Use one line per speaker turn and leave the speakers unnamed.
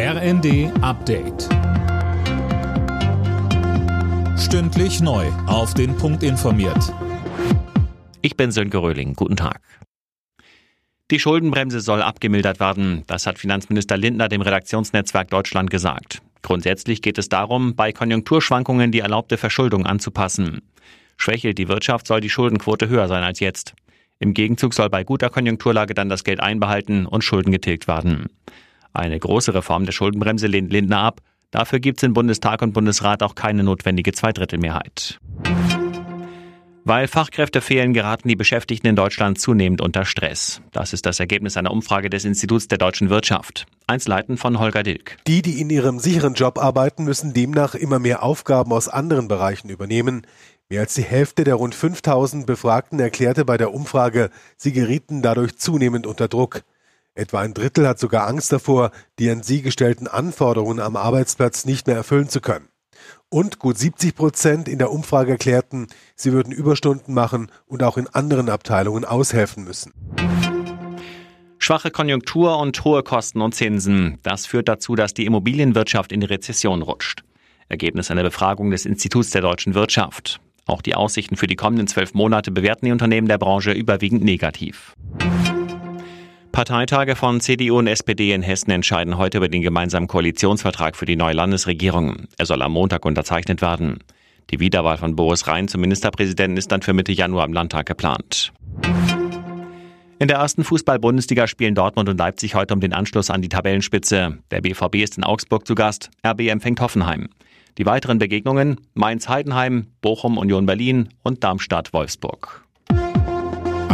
RND Update. Stündlich neu. Auf den Punkt informiert.
Ich bin Sönke Röhling. Guten Tag. Die Schuldenbremse soll abgemildert werden. Das hat Finanzminister Lindner dem Redaktionsnetzwerk Deutschland gesagt. Grundsätzlich geht es darum, bei Konjunkturschwankungen die erlaubte Verschuldung anzupassen. Schwächelt die Wirtschaft, soll die Schuldenquote höher sein als jetzt. Im Gegenzug soll bei guter Konjunkturlage dann das Geld einbehalten und Schulden getilgt werden. Eine große Reform der Schuldenbremse lehnt Lindner ab. Dafür gibt es in Bundestag und Bundesrat auch keine notwendige Zweidrittelmehrheit. Weil Fachkräfte fehlen, geraten die Beschäftigten in Deutschland zunehmend unter Stress. Das ist das Ergebnis einer Umfrage des Instituts der deutschen Wirtschaft. Einzelheiten von Holger Dilk.
Die, die in ihrem sicheren Job arbeiten, müssen demnach immer mehr Aufgaben aus anderen Bereichen übernehmen. Mehr als die Hälfte der rund 5000 Befragten erklärte bei der Umfrage, sie gerieten dadurch zunehmend unter Druck. Etwa ein Drittel hat sogar Angst davor, die an sie gestellten Anforderungen am Arbeitsplatz nicht mehr erfüllen zu können. Und gut 70 Prozent in der Umfrage erklärten, sie würden Überstunden machen und auch in anderen Abteilungen aushelfen müssen.
Schwache Konjunktur und hohe Kosten und Zinsen. Das führt dazu, dass die Immobilienwirtschaft in die Rezession rutscht. Ergebnis einer Befragung des Instituts der deutschen Wirtschaft. Auch die Aussichten für die kommenden zwölf Monate bewerten die Unternehmen der Branche überwiegend negativ. Parteitage von CDU und SPD in Hessen entscheiden heute über den gemeinsamen Koalitionsvertrag für die neue Landesregierung. Er soll am Montag unterzeichnet werden. Die Wiederwahl von Boris Rhein zum Ministerpräsidenten ist dann für Mitte Januar im Landtag geplant. In der ersten Fußball-Bundesliga spielen Dortmund und Leipzig heute um den Anschluss an die Tabellenspitze. Der BVB ist in Augsburg zu Gast, RB empfängt Hoffenheim. Die weiteren Begegnungen Mainz-Heidenheim, Bochum-Union Berlin und Darmstadt-Wolfsburg.